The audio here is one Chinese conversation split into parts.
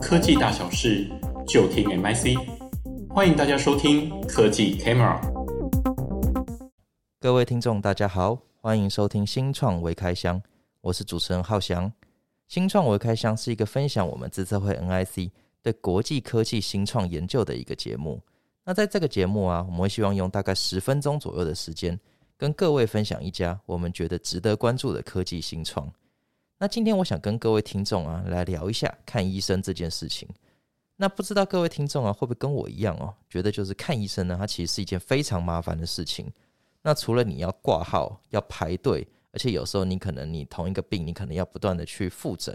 科技大小事，就听 MIC。欢迎大家收听科技 Camera。各位听众，大家好，欢迎收听新创微开箱，我是主持人浩翔。新创微开箱是一个分享我们自策会 NIC 对国际科技新创研究的一个节目。那在这个节目啊，我们会希望用大概十分钟左右的时间，跟各位分享一家我们觉得值得关注的科技新创。那今天我想跟各位听众啊来聊一下看医生这件事情。那不知道各位听众啊会不会跟我一样哦，觉得就是看医生呢，它其实是一件非常麻烦的事情。那除了你要挂号、要排队，而且有时候你可能你同一个病，你可能要不断的去复诊，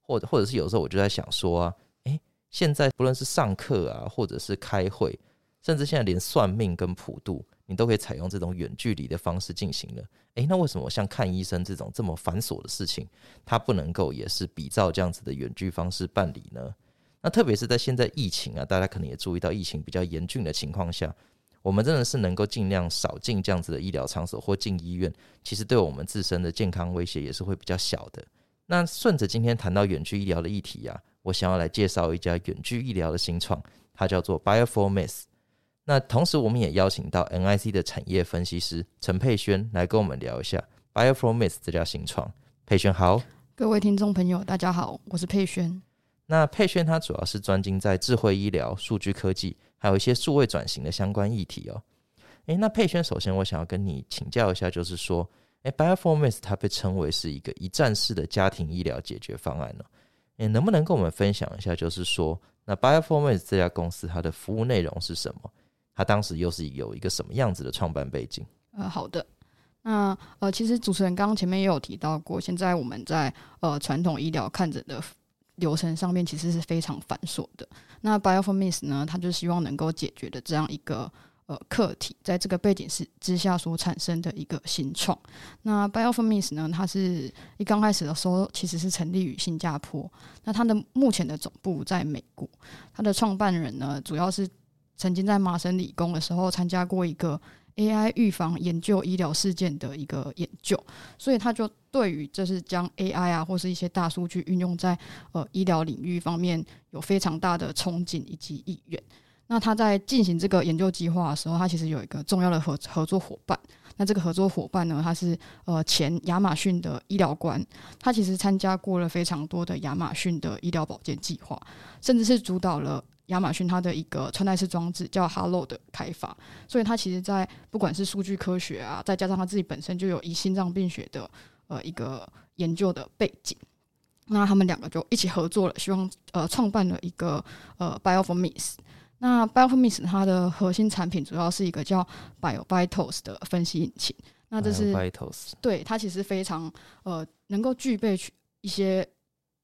或者或者是有时候我就在想说啊，诶，现在不论是上课啊，或者是开会，甚至现在连算命跟普渡。你都可以采用这种远距离的方式进行了，诶，那为什么像看医生这种这么繁琐的事情，它不能够也是比照这样子的远距方式办理呢？那特别是在现在疫情啊，大家可能也注意到疫情比较严峻的情况下，我们真的是能够尽量少进这样子的医疗场所或进医院，其实对我们自身的健康威胁也是会比较小的。那顺着今天谈到远距医疗的议题啊，我想要来介绍一家远距医疗的新创，它叫做 Bioformix。那同时，我们也邀请到 NIC 的产业分析师陈佩轩来跟我们聊一下 BioFormis 这家新创。佩轩好，各位听众朋友，大家好，我是佩轩。那佩萱她主要是专精在智慧医疗、数据科技，还有一些数位转型的相关议题哦。诶，那佩轩，首先我想要跟你请教一下，就是说，诶 b i o f o r m a c e 它被称为是一个一站式的家庭医疗解决方案呢？诶，能不能跟我们分享一下，就是说，那 b i o f o r m a c e 这家公司它的服务内容是什么？他当时又是有一个什么样子的创办背景？呃，好的，那呃，其实主持人刚刚前面也有提到过，现在我们在呃传统医疗看诊的流程上面其实是非常繁琐的。那 BioFormis 呢，它就希望能够解决的这样一个呃课题，在这个背景是之下所产生的一个新创。那 BioFormis 呢，它是一刚开始的时候其实是成立于新加坡，那它的目前的总部在美国，它的创办人呢主要是。曾经在麻省理工的时候参加过一个 AI 预防研究医疗事件的一个研究，所以他就对于就是将 AI 啊或是一些大数据运用在呃医疗领域方面有非常大的憧憬以及意愿。那他在进行这个研究计划的时候，他其实有一个重要的合合作伙伴。那这个合作伙伴呢，他是呃前亚马逊的医疗官，他其实参加过了非常多的亚马逊的医疗保健计划，甚至是主导了。亚马逊它的一个穿戴式装置叫 Hello 的开发，所以它其实，在不管是数据科学啊，再加上它自己本身就有以心脏病学的呃一个研究的背景，那他们两个就一起合作了，希望呃创办了一个呃 Bioformis。那 Bioformis 它的核心产品主要是一个叫 BioVitals 的分析引擎，那这是对它其实非常呃能够具备一些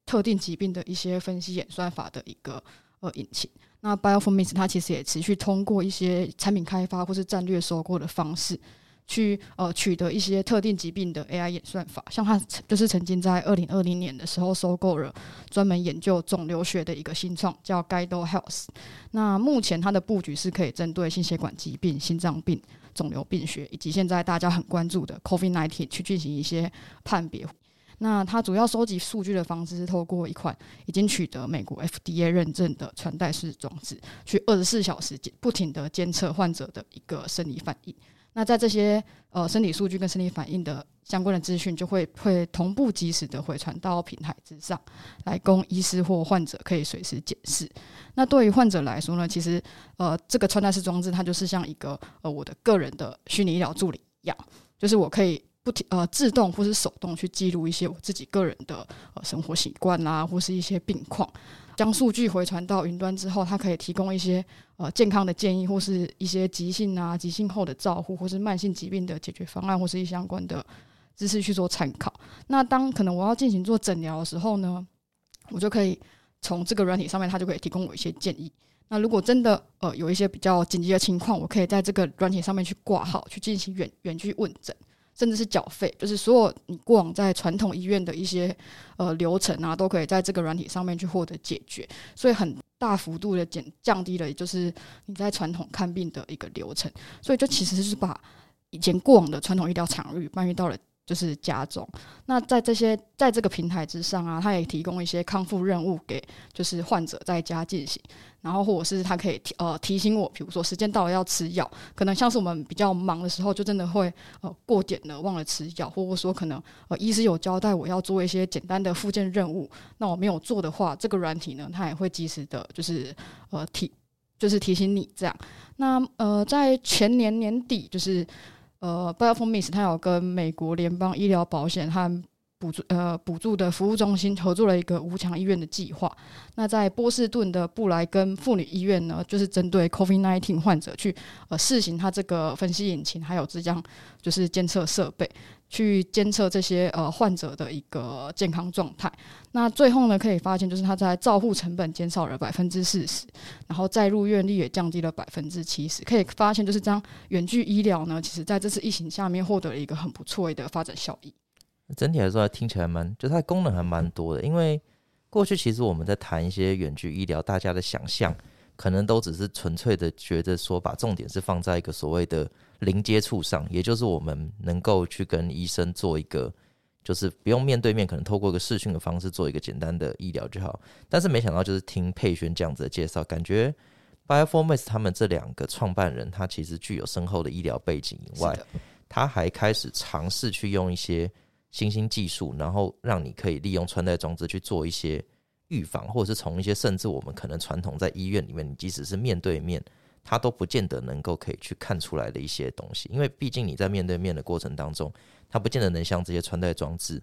特定疾病的一些分析演算法的一个。呃，引擎。那 BioFormis 它其实也持续通过一些产品开发或是战略收购的方式，去呃取得一些特定疾病的 AI 演算法。像它就是曾经在二零二零年的时候收购了专门研究肿瘤学的一个新创，叫 Guido Health。那目前它的布局是可以针对心血管疾病、心脏病、肿瘤病学，以及现在大家很关注的 COVID-19 去进行一些判别。那它主要收集数据的方式是透过一款已经取得美国 FDA 认证的穿戴式装置，去二十四小时不停地监测患者的一个生理反应。那在这些呃生理数据跟生理反应的相关的资讯，就会会同步及时的回传到平台之上，来供医师或患者可以随时检视。那对于患者来说呢，其实呃这个穿戴式装置它就是像一个呃我的个人的虚拟医疗助理一样，就是我可以。不停呃，自动或是手动去记录一些我自己个人的呃生活习惯啦，或是一些病况，将数据回传到云端之后，它可以提供一些呃健康的建议，或是一些急性啊、急性后的照护，或是慢性疾病的解决方案，或是一相关的知识去做参考。那当可能我要进行做诊疗的时候呢，我就可以从这个软体上面，它就可以提供我一些建议。那如果真的呃有一些比较紧急的情况，我可以在这个软体上面去挂号，去进行远远距问诊。甚至是缴费，就是所有你过往在传统医院的一些呃流程啊，都可以在这个软体上面去获得解决，所以很大幅度的减降低了，就是你在传统看病的一个流程，所以就其实是把以前过往的传统医疗场域搬运到了就是加重，那在这些在这个平台之上啊，它也提供一些康复任务给就是患者在家进行，然后或者是他可以提呃提醒我，比如说时间到了要吃药，可能像是我们比较忙的时候，就真的会呃过点了忘了吃药，或者说可能呃医师有交代我要做一些简单的复健任务，那我没有做的话，这个软体呢，它也会及时的，就是呃提就是提醒你这样。那呃在前年年底就是。呃，Bioformis 它有跟美国联邦医疗保险和补助呃补助的服务中心合作了一个无强医院的计划。那在波士顿的布莱根妇女医院呢，就是针对 Covid nineteen 患者去呃试行它这个分析引擎，还有这样就是监测设备。去监测这些呃患者的一个健康状态，那最后呢，可以发现就是他在照护成本减少了百分之四十，然后再入院率也降低了百分之七十。可以发现就是这样远距医疗呢，其实在这次疫情下面获得了一个很不错的发展效益。整体来说，听起来蛮，就它的功能还蛮多的。因为过去其实我们在谈一些远距医疗，大家的想象可能都只是纯粹的觉得说，把重点是放在一个所谓的。零接触上，也就是我们能够去跟医生做一个，就是不用面对面，可能透过一个视讯的方式做一个简单的医疗就好。但是没想到，就是听佩轩这样子的介绍，感觉 Bioformis 他们这两个创办人，他其实具有深厚的医疗背景以外，他还开始尝试去用一些新兴技术，然后让你可以利用穿戴装置去做一些预防，或者是从一些甚至我们可能传统在医院里面，你即使是面对面。他都不见得能够可以去看出来的一些东西，因为毕竟你在面对面的过程当中，他不见得能像这些穿戴装置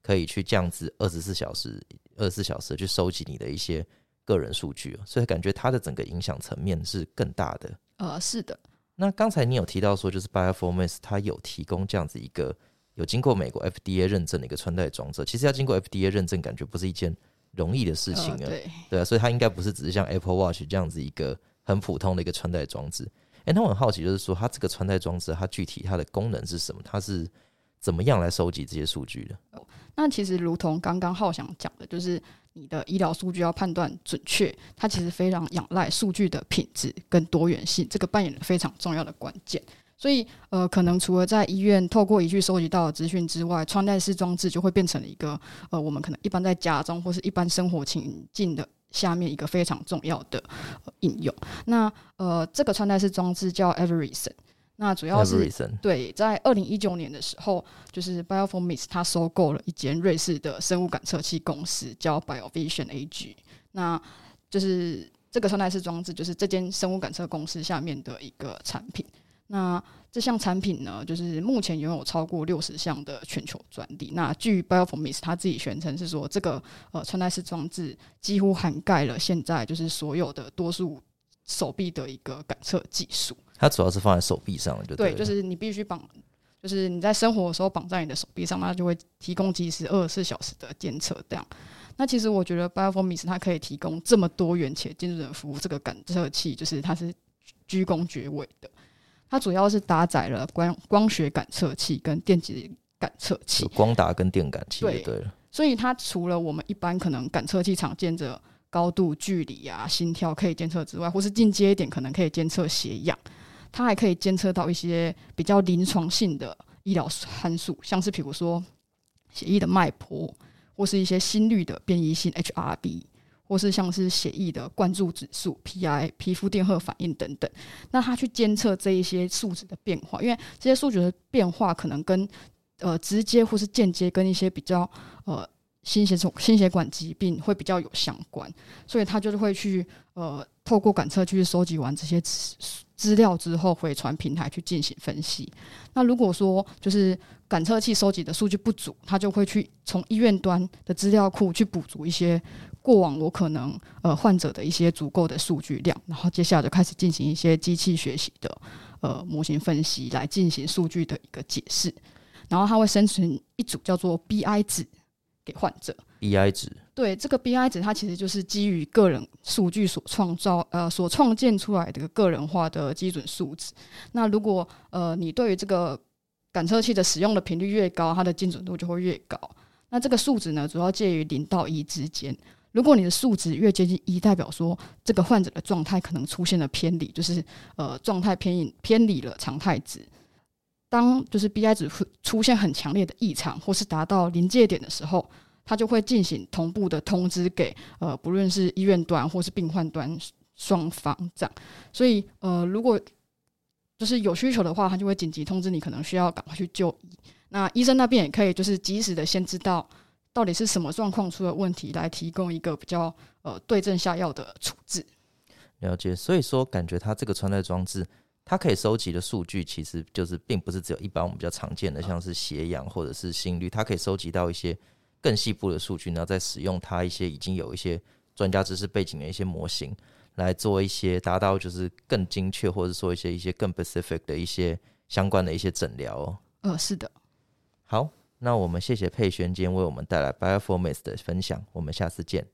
可以去这样子二十四小时、二十四小时去收集你的一些个人数据，所以感觉它的整个影响层面是更大的。呃，是的。那刚才你有提到说，就是 Bioformis 它有提供这样子一个有经过美国 FDA 认证的一个穿戴装置，其实要经过 FDA 认证，感觉不是一件容易的事情啊。呃、对，对啊，所以它应该不是只是像 Apple Watch 这样子一个。很普通的一个穿戴装置，诶，那我很好奇，就是说它这个穿戴装置，它具体它的功能是什么？它是怎么样来收集这些数据的？那其实如同刚刚浩翔讲的，就是你的医疗数据要判断准确，它其实非常仰赖数据的品质跟多元性，这个扮演了非常重要的关键。所以，呃，可能除了在医院透过仪器收集到的资讯之外，穿戴式装置就会变成了一个，呃，我们可能一般在家中或是一般生活情境的。下面一个非常重要的应用，那呃，这个穿戴式装置叫 Everisen，那主要是对，在二零一九年的时候，就是 Bioformis 它收购了一间瑞士的生物感测器公司，叫 BioVision AG，那就是这个穿戴式装置就是这间生物感测公司下面的一个产品，那。这项产品呢，就是目前拥有超过六十项的全球专利。那据 Bioformis 他自己宣称是说，这个呃穿戴式装置几乎涵盖了现在就是所有的多数手臂的一个感测技术。它主要是放在手臂上，就对，对，就是你必须绑，就是你在生活的时候绑在你的手臂上，它就会提供即时二十四小时的监测。这样，那其实我觉得 Bioformis 它可以提供这么多元且精准的服务，这个感测器就是它是居功厥伟的。它主要是搭载了光光学感测器跟电极感测器，光达跟电感器，对了。所以它除了我们一般可能感测器常见的高度、距离啊、心跳可以监测之外，或是进阶一点可能可以监测血氧，它还可以监测到一些比较临床性的医疗参数，像是比如说血液的脉搏，或是一些心率的变异性 HRV。或是像是血液的灌注指数、PI、皮肤电荷反应等等，那他去监测这一些数值的变化，因为这些数值的变化可能跟呃直接或是间接跟一些比较呃心血管心血管疾病会比较有相关，所以他就是会去呃透过感测去收集完这些资料之后回传平台去进行分析。那如果说就是感测器收集的数据不足，它就会去从医院端的资料库去补足一些。过往我可能呃患者的一些足够的数据量，然后接下来就开始进行一些机器学习的呃模型分析，来进行数据的一个解释，然后它会生成一组叫做 BI 值给患者。BI 值，对，这个 BI 值它其实就是基于个人数据所创造呃所创建出来的个人化的基准数值。那如果呃你对于这个感测器的使用的频率越高，它的精准度就会越高。那这个数值呢，主要介于零到一之间。如果你的数值越接近一，代表说这个患者的状态可能出现了偏离，就是呃状态偏移偏离了常态值。当就是 BI 值出现很强烈的异常，或是达到临界点的时候，它就会进行同步的通知给呃，不论是医院端或是病患端双方这样。所以呃，如果就是有需求的话，他就会紧急通知你，可能需要赶快去就医。那医生那边也可以就是及时的先知道到底是什么状况出了问题，来提供一个比较呃对症下药的处置。了解，所以说感觉它这个穿戴装置，它可以收集的数据其实就是并不是只有一般我们比较常见的，像是血氧或者是心率，它可以收集到一些更细部的数据，然后再使用它一些已经有一些专家知识背景的一些模型，来做一些达到就是更精确，或者说一些一些更 specific 的一些相关的一些诊疗哦。呃，是的。好，那我们谢谢佩轩今天为我们带来 Bioformis 的分享，我们下次见。